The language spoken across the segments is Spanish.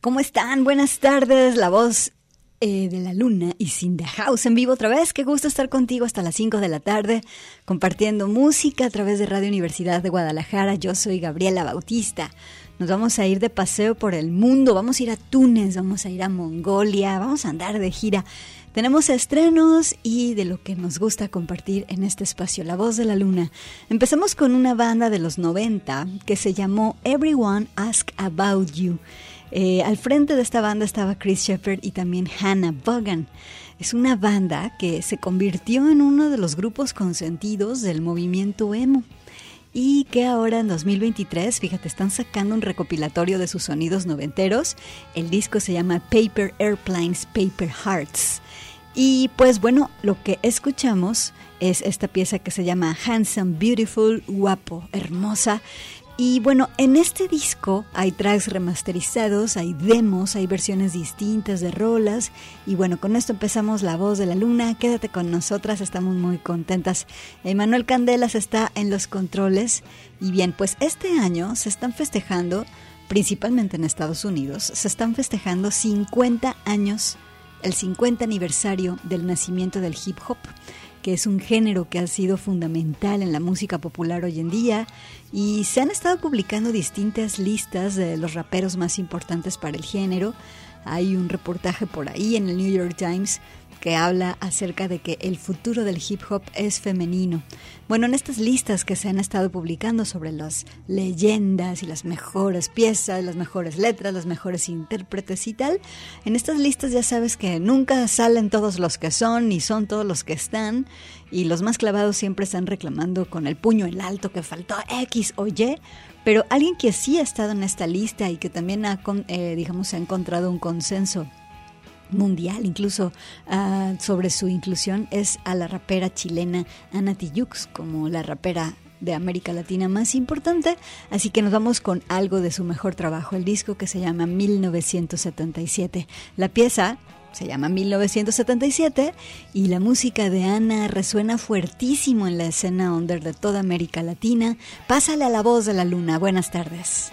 ¿Cómo están? Buenas tardes. La voz eh, de la luna y Cinda House en vivo otra vez. Qué gusto estar contigo hasta las 5 de la tarde, compartiendo música a través de Radio Universidad de Guadalajara. Yo soy Gabriela Bautista. Nos vamos a ir de paseo por el mundo, vamos a ir a Túnez, vamos a ir a Mongolia, vamos a andar de gira. Tenemos estrenos y de lo que nos gusta compartir en este espacio, La Voz de la Luna. Empezamos con una banda de los 90 que se llamó Everyone Ask About You. Eh, al frente de esta banda estaba Chris Shepard y también Hannah Bogan. Es una banda que se convirtió en uno de los grupos consentidos del movimiento emo y que ahora en 2023, fíjate, están sacando un recopilatorio de sus sonidos noventeros. El disco se llama Paper Airplanes, Paper Hearts. Y pues bueno, lo que escuchamos es esta pieza que se llama Handsome, Beautiful, Guapo, Hermosa. Y bueno, en este disco hay tracks remasterizados, hay demos, hay versiones distintas de rolas. Y bueno, con esto empezamos La Voz de la Luna. Quédate con nosotras, estamos muy contentas. Emanuel Candelas está en los controles. Y bien, pues este año se están festejando, principalmente en Estados Unidos, se están festejando 50 años, el 50 aniversario del nacimiento del hip hop que es un género que ha sido fundamental en la música popular hoy en día y se han estado publicando distintas listas de los raperos más importantes para el género. Hay un reportaje por ahí en el New York Times que habla acerca de que el futuro del hip hop es femenino. Bueno, en estas listas que se han estado publicando sobre las leyendas y las mejores piezas, las mejores letras, las mejores intérpretes y tal, en estas listas ya sabes que nunca salen todos los que son ni son todos los que están y los más clavados siempre están reclamando con el puño en alto que faltó X o Y, pero alguien que sí ha estado en esta lista y que también ha, eh, digamos, ha encontrado un consenso mundial incluso ah, sobre su inclusión es a la rapera chilena Ana Tijoux como la rapera de América Latina más importante, así que nos vamos con algo de su mejor trabajo, el disco que se llama 1977. La pieza se llama 1977 y la música de Ana resuena fuertísimo en la escena under de toda América Latina. Pásale a la voz de la luna. Buenas tardes.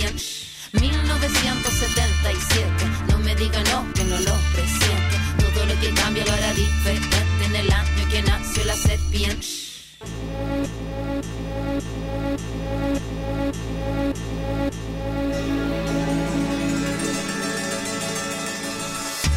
la serpiente. 1977, no me diga no, que no lo presiente. Todo lo que cambia lo hará diferente en el año que nació la serpiente.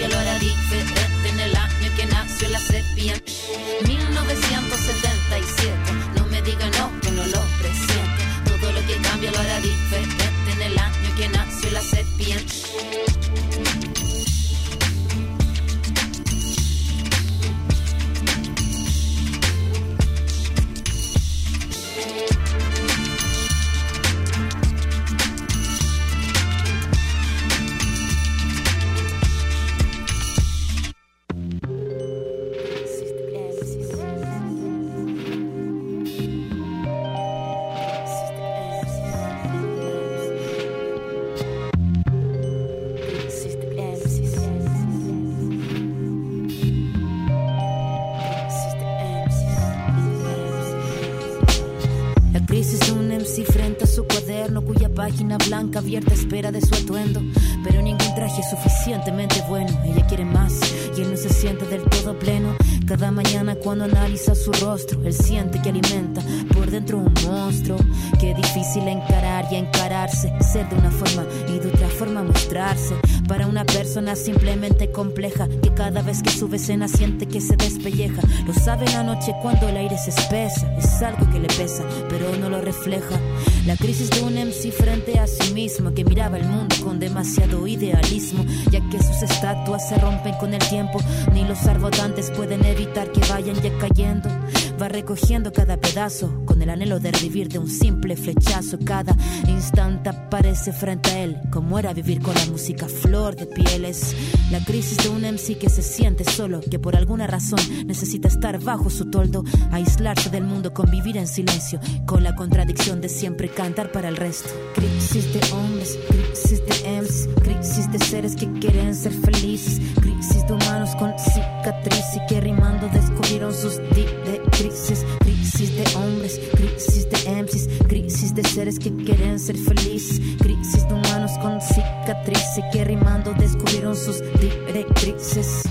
cambia lo hará diferente. En el año que nació la serpiente 1977 No me diga no, que no lo presiento. Todo lo que cambia lo hará diferente. En el año que nació la serpiente cuando analiza su rostro, él siente que alimenta por dentro un monstruo. Que difícil encarar y encararse, ser de una forma y de otra forma mostrarse. Para una persona simplemente compleja, que cada vez que sube escena siente que se despelleja. Lo sabe la noche cuando el aire se espesa, es algo que le pesa, pero no lo refleja. La crisis de un MC frente a sí mismo que miraba el mundo con demasiado idealismo, ya que sus estatuas se rompen con el tiempo, ni los arbotantes pueden evitar que vayan ya cayendo. Va recogiendo cada pedazo con el anhelo de revivir de un simple flechazo. Cada instante aparece frente a él, como era vivir con la música flor de pieles. La crisis de un MC que se siente solo, que por alguna razón necesita estar bajo su toldo, aislarse del mundo, convivir en silencio, con la contradicción de siempre cantar para el resto. Crisis de hombres, crisis de MCs, crisis de seres que quieren ser felices, crisis de humanos con cicatriz y que rimando descubrieron sus crisis, crisis de hombres, crisis de MCs, crisis de seres que quieren ser felices, crisis de humanos con cicatriz y que rimando descubrieron sus directrices.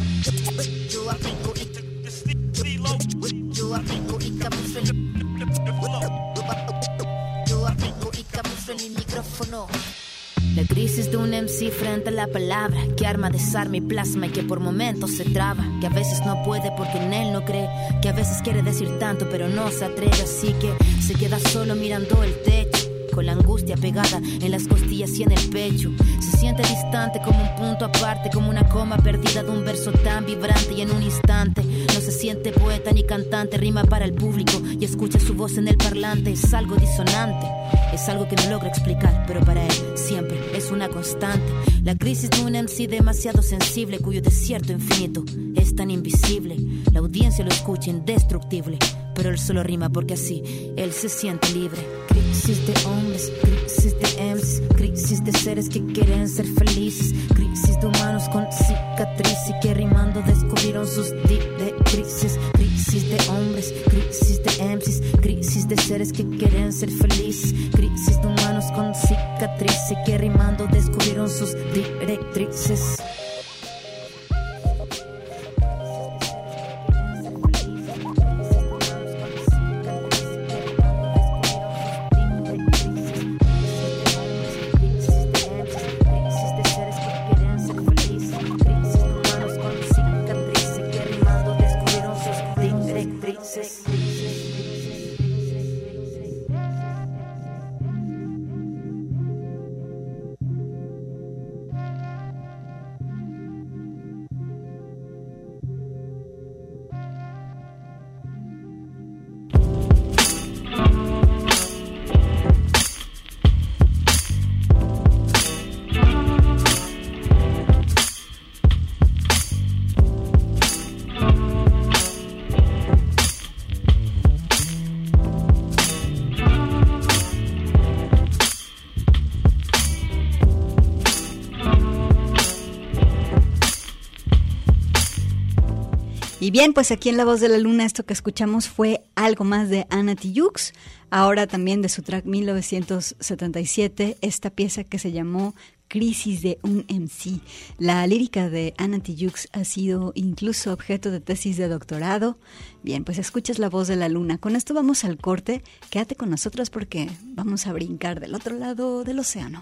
Yo aplico y, yo y La crisis de un MC frente a la palabra. Que arma desarma y plasma y que por momentos se traba, que a veces no puede porque en él no cree, que a veces quiere decir tanto pero no se atreve, así que se queda solo mirando el techo con la angustia pegada en las costillas y en el pecho. Se siente distante como un punto aparte, como una coma perdida de un verso tan vibrante y en un instante no se siente poeta ni cantante, rima para el público y escucha su voz en el parlante, es algo disonante. Es algo que no logra explicar, pero para él siempre es una constante. La crisis de un MC demasiado sensible, cuyo desierto infinito es tan invisible. La audiencia lo escucha indestructible, pero él solo rima porque así él se siente libre. Crisis de hombres, crisis de MCs, crisis de seres que quieren ser felices, crisis de humanos con cicatriz y que rimando descubrieron sus directrices, crisis de hombres, crisis de MCs, crisis de seres que quieren ser felices, crisis de humanos con cicatriz y que rimando descubrieron sus directrices. Y bien, pues aquí en La Voz de la Luna esto que escuchamos fue algo más de Anna Tijoux, ahora también de su track 1977, esta pieza que se llamó Crisis de un MC. La lírica de Anna Tijoux ha sido incluso objeto de tesis de doctorado. Bien, pues escuchas La Voz de la Luna. Con esto vamos al corte. Quédate con nosotros porque vamos a brincar del otro lado del océano.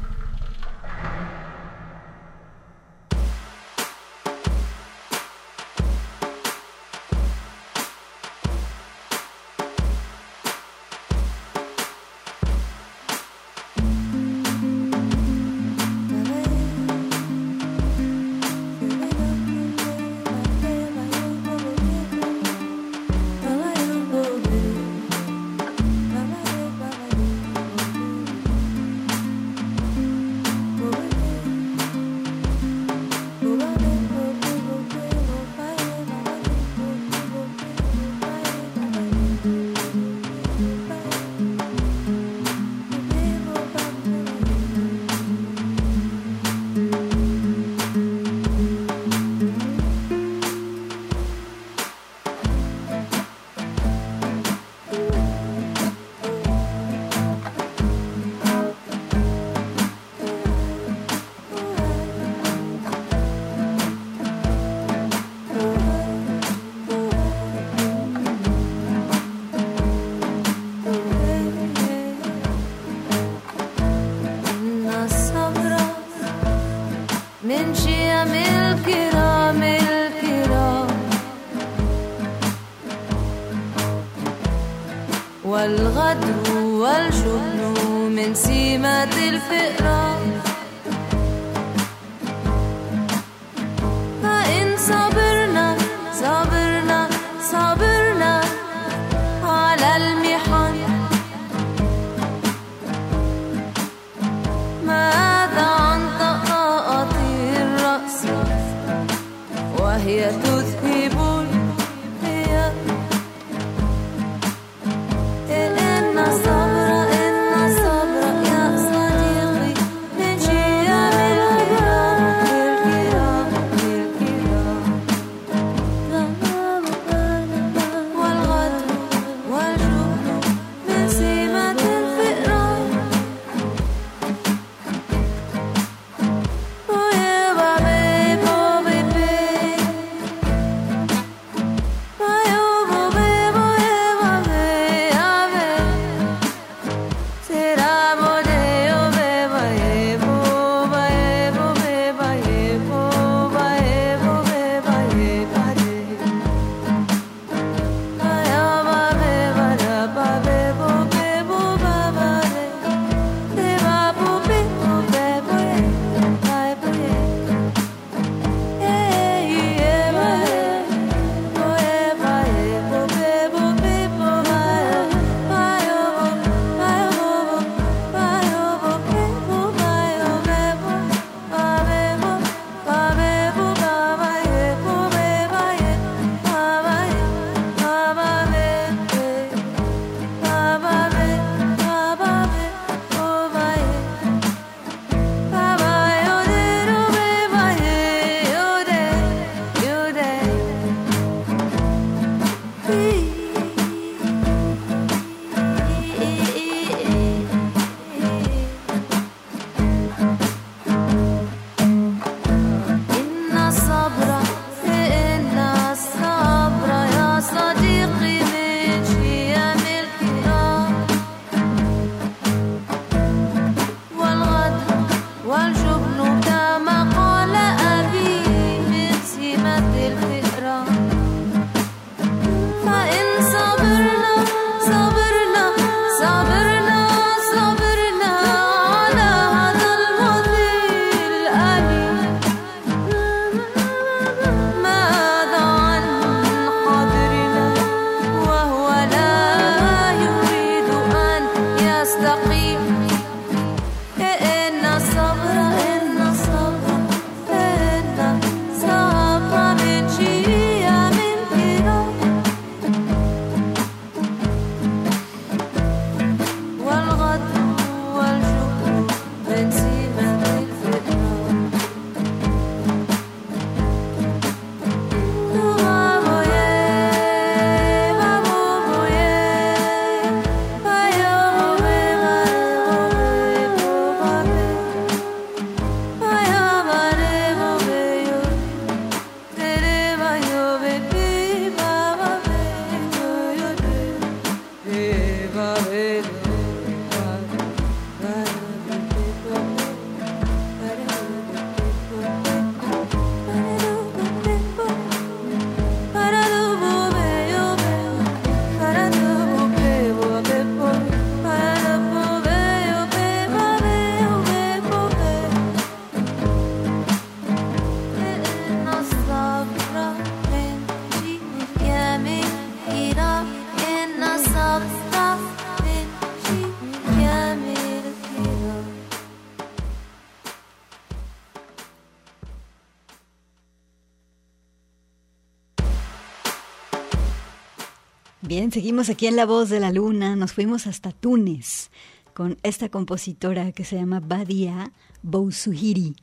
Seguimos aquí en La Voz de la Luna, nos fuimos hasta Túnez con esta compositora que se llama Badia Bousuhiri.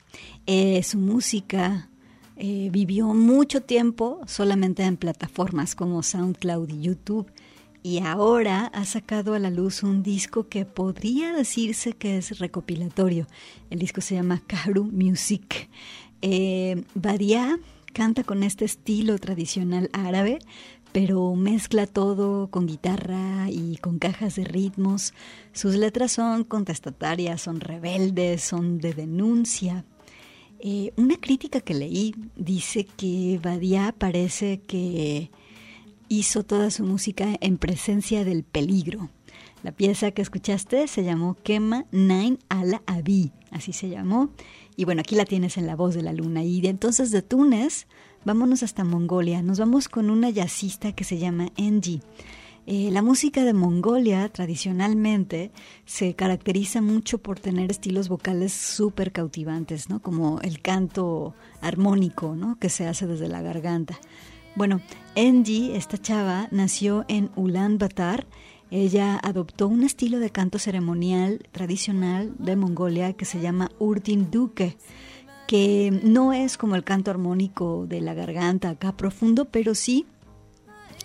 Eh, su música eh, vivió mucho tiempo solamente en plataformas como SoundCloud y YouTube y ahora ha sacado a la luz un disco que podría decirse que es recopilatorio. El disco se llama Karu Music. Eh, Badia canta con este estilo tradicional árabe, pero mezcla todo con guitarra y con cajas de ritmos. Sus letras son contestatarias, son rebeldes, son de denuncia. Eh, una crítica que leí dice que Badia parece que hizo toda su música en presencia del peligro. La pieza que escuchaste se llamó Kema Nine Ala Abi, así se llamó. Y bueno, aquí la tienes en la voz de la luna. Y de entonces de Túnez vámonos hasta Mongolia. Nos vamos con una jazzista que se llama Enji. Eh, la música de Mongolia tradicionalmente se caracteriza mucho por tener estilos vocales súper cautivantes, ¿no? Como el canto armónico, ¿no? Que se hace desde la garganta. Bueno, Enji, esta chava, nació en Ulan Batar. Ella adoptó un estilo de canto ceremonial tradicional de Mongolia que se llama Urtin Duke que no es como el canto armónico de la garganta acá profundo, pero sí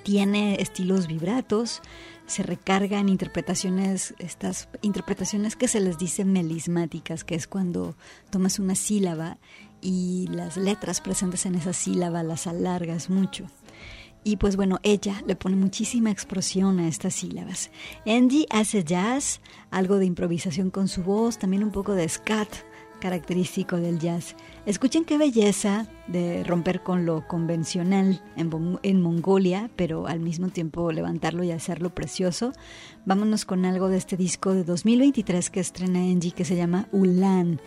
tiene estilos vibratos, se recargan interpretaciones, estas interpretaciones que se les dice melismáticas, que es cuando tomas una sílaba y las letras presentes en esa sílaba las alargas mucho. Y pues bueno, ella le pone muchísima expresión a estas sílabas. Andy hace jazz, algo de improvisación con su voz, también un poco de scat característico del jazz. Escuchen qué belleza de romper con lo convencional en, Mongolia, pero al mismo tiempo levantarlo y hacerlo precioso. Vámonos con algo de este disco de 2023 que estrena Engie que se llama Ulan.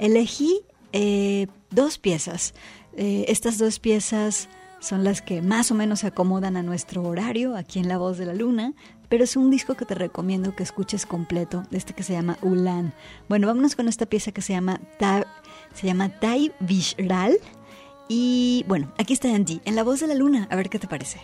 Elegí eh, dos piezas. Eh, estas dos piezas son las que más o menos se acomodan a nuestro horario aquí en La Voz de la Luna, pero es un disco que te recomiendo que escuches completo, este que se llama Ulan. Bueno, vámonos con esta pieza que se llama Ta, se llama Tai Vishral y bueno, aquí está Andy en La Voz de la Luna, a ver qué te parece.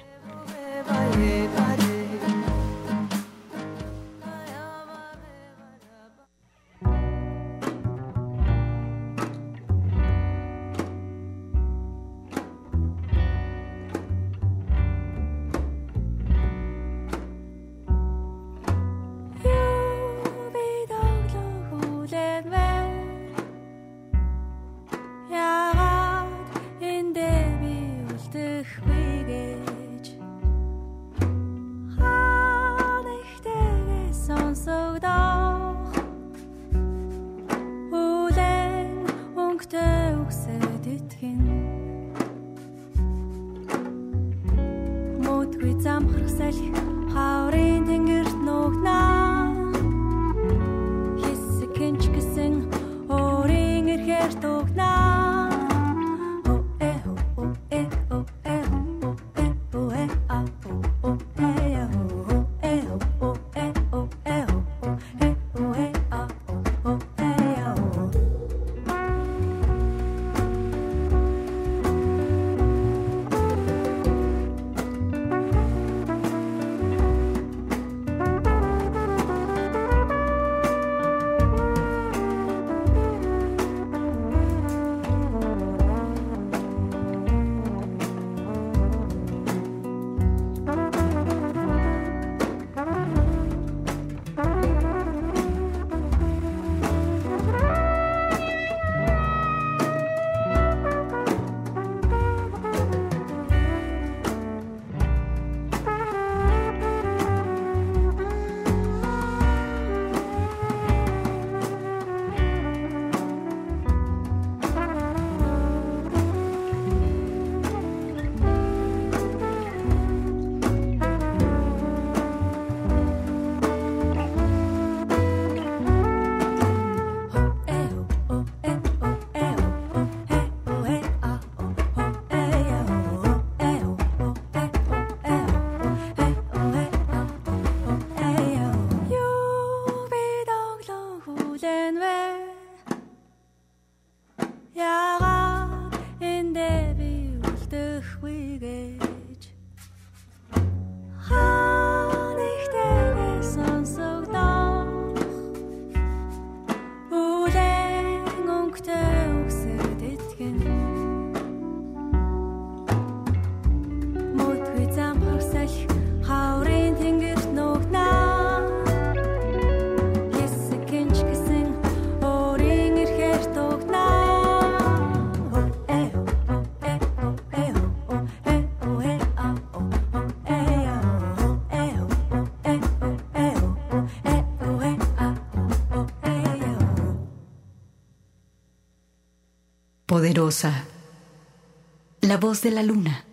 La voz de la luna.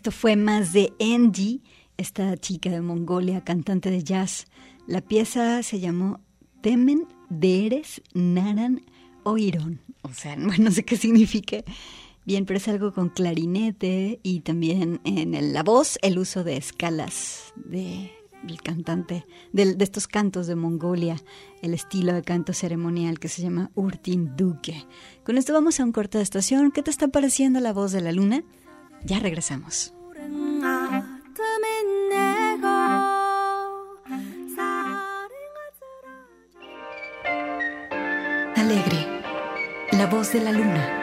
Esto fue más de Andy, esta chica de Mongolia, cantante de jazz. La pieza se llamó Temen Deres Naran Oiron. O sea, no sé qué significa. Bien, pero es algo con clarinete y también en la voz el uso de escalas de el cantante de, de, estos cantos de Mongolia, el estilo de canto ceremonial que se llama Urtin Duque. Con esto vamos a un corte de estación. ¿Qué te está pareciendo la voz de la luna? Ya regresamos. Alegre, la voz de la luna.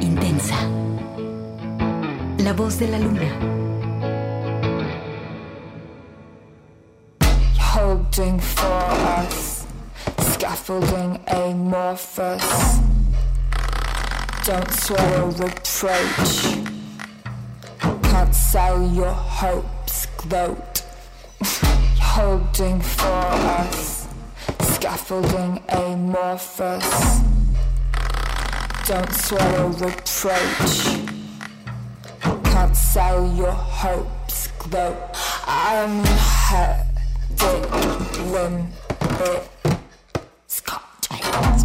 Intensa, la voz de la luna. Holding for us. Scaffolding amorphous. Don't swallow reproach. Can't sell your hopes, gloat. Holding for us, scaffolding amorphous. Don't swallow reproach. Can't sell your hopes, gloat. I'm hurt. Limb, it, Scotch. I'm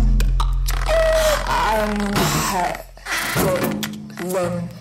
hot, broke.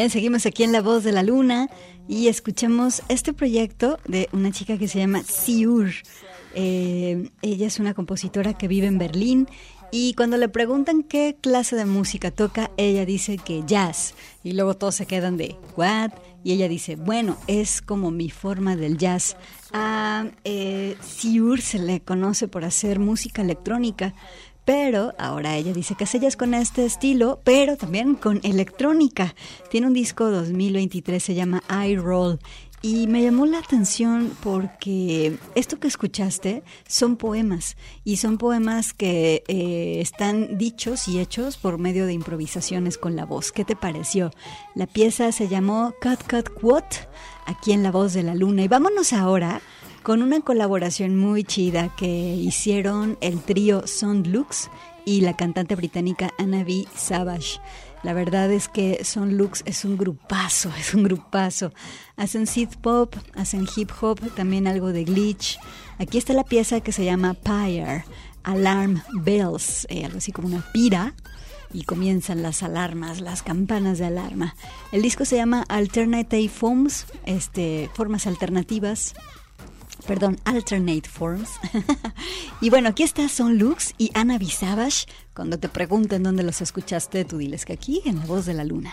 Bien, seguimos aquí en La Voz de la Luna y escuchamos este proyecto de una chica que se llama Siur. Eh, ella es una compositora que vive en Berlín y cuando le preguntan qué clase de música toca, ella dice que jazz. Y luego todos se quedan de, ¿what? Y ella dice, bueno, es como mi forma del jazz. A eh, Siur se le conoce por hacer música electrónica. Pero ahora ella dice que jazz con este estilo, pero también con electrónica. Tiene un disco 2023, se llama I Roll. Y me llamó la atención porque esto que escuchaste son poemas y son poemas que eh, están dichos y hechos por medio de improvisaciones con la voz. ¿Qué te pareció? La pieza se llamó Cut Cut Quote, aquí en La Voz de la Luna. Y vámonos ahora con una colaboración muy chida que hicieron el trío Sound Lux y la cantante británica Anna B. Savage. La verdad es que Son Lux es un grupazo, es un grupazo. Hacen synth pop, hacen hip hop, también algo de glitch. Aquí está la pieza que se llama Pyre, Alarm Bells, eh, algo así como una pira. Y comienzan las alarmas, las campanas de alarma. El disco se llama Alternative Forms, este, formas alternativas perdón, Alternate Forms. y bueno, aquí está Son Lux y Ana Visavage. Cuando te pregunten dónde los escuchaste, tú diles que aquí, en La Voz de la Luna.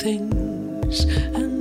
Things and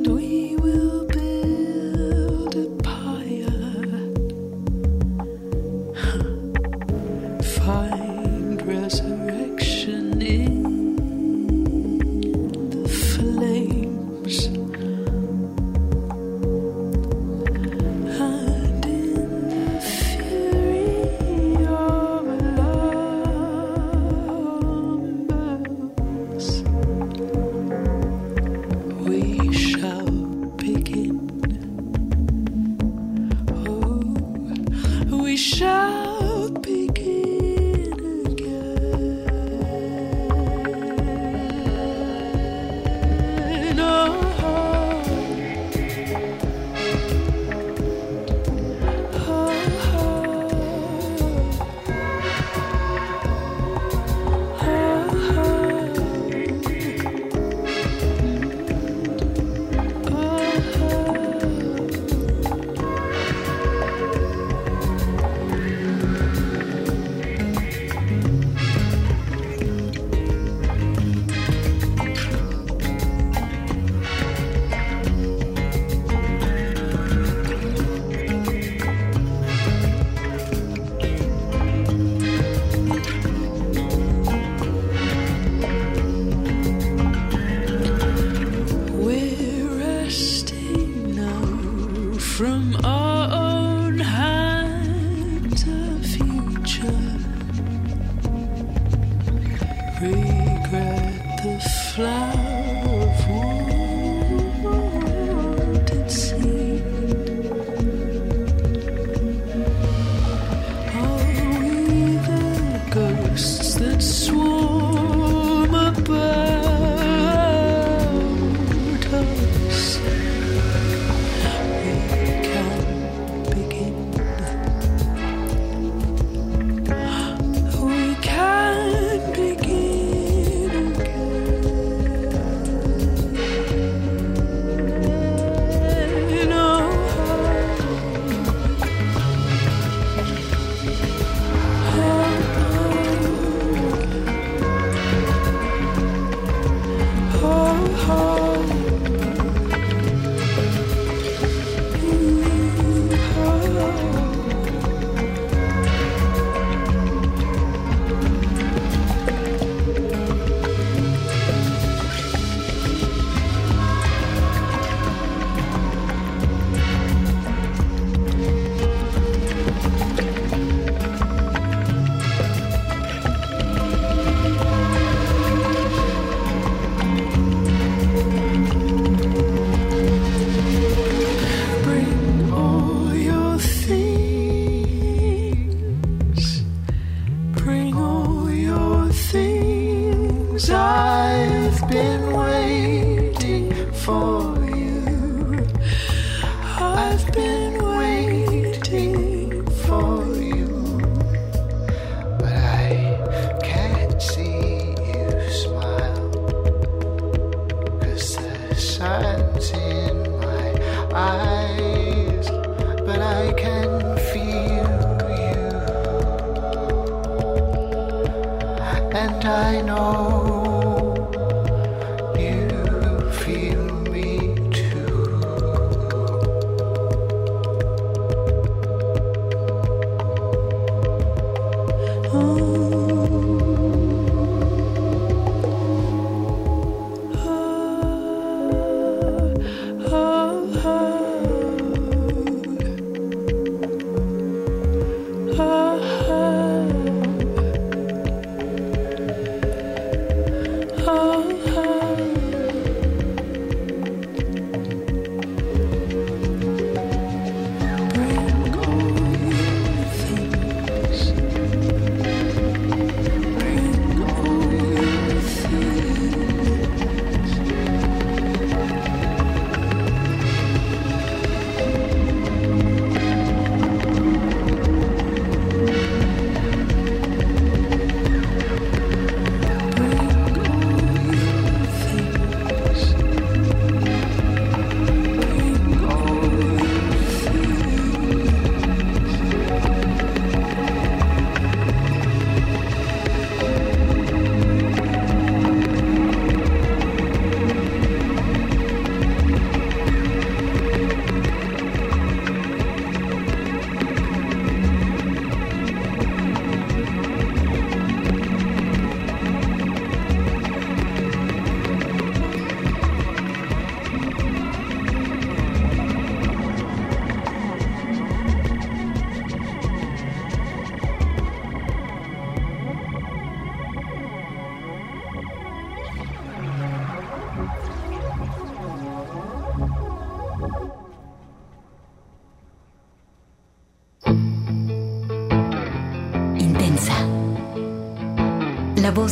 And I know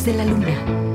de la luna.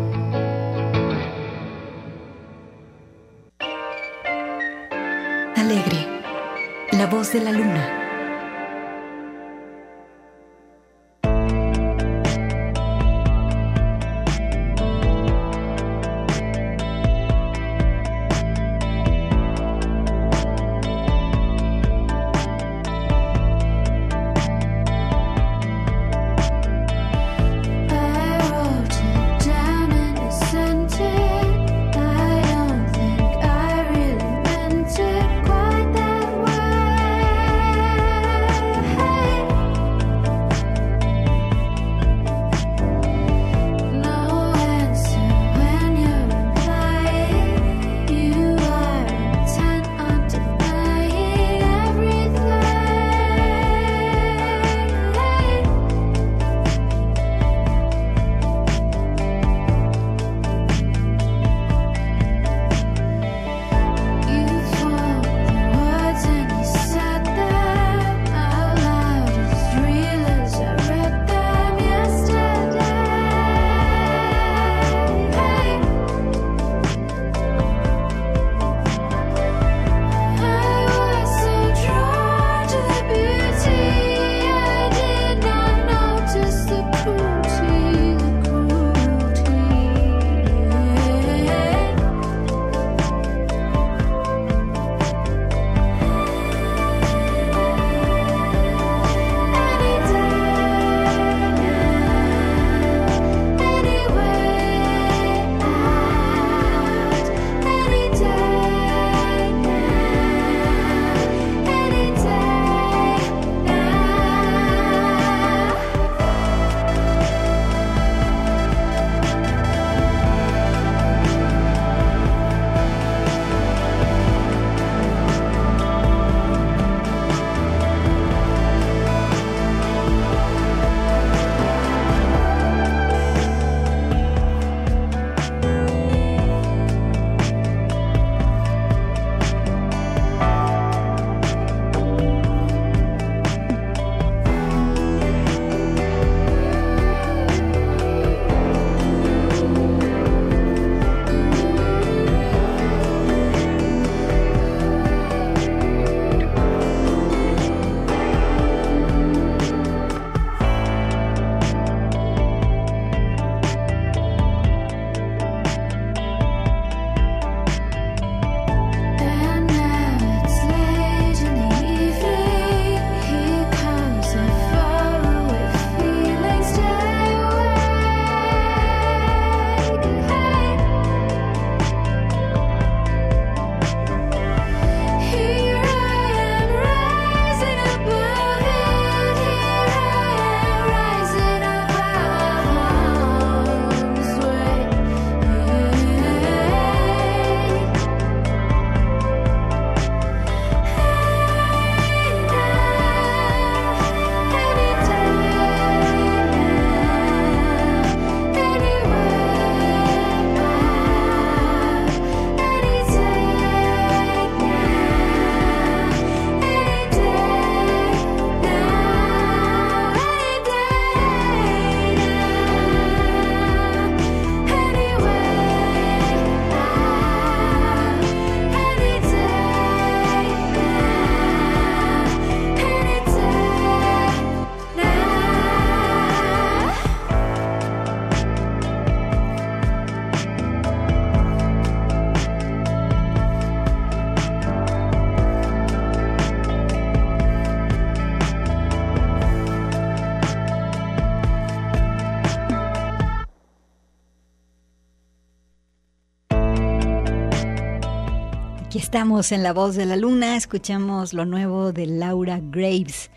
Estamos en La Voz de la Luna, escuchamos lo nuevo de Laura Graves.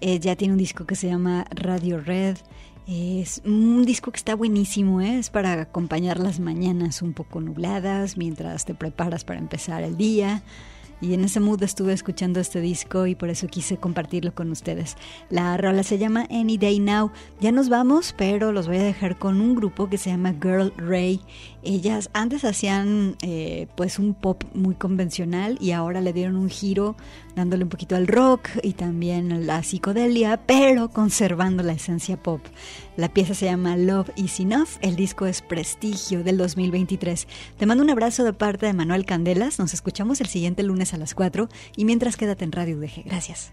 Ella tiene un disco que se llama Radio Red. Es un disco que está buenísimo, ¿eh? es para acompañar las mañanas un poco nubladas mientras te preparas para empezar el día. Y en ese mood estuve escuchando este disco y por eso quise compartirlo con ustedes. La rola se llama Any Day Now. Ya nos vamos, pero los voy a dejar con un grupo que se llama Girl Ray. Ellas antes hacían eh, pues un pop muy convencional y ahora le dieron un giro dándole un poquito al rock y también a la psicodelia, pero conservando la esencia pop. La pieza se llama Love Is Enough, el disco es Prestigio del 2023. Te mando un abrazo de parte de Manuel Candelas, nos escuchamos el siguiente lunes a las 4 y mientras quédate en Radio UDG. Gracias.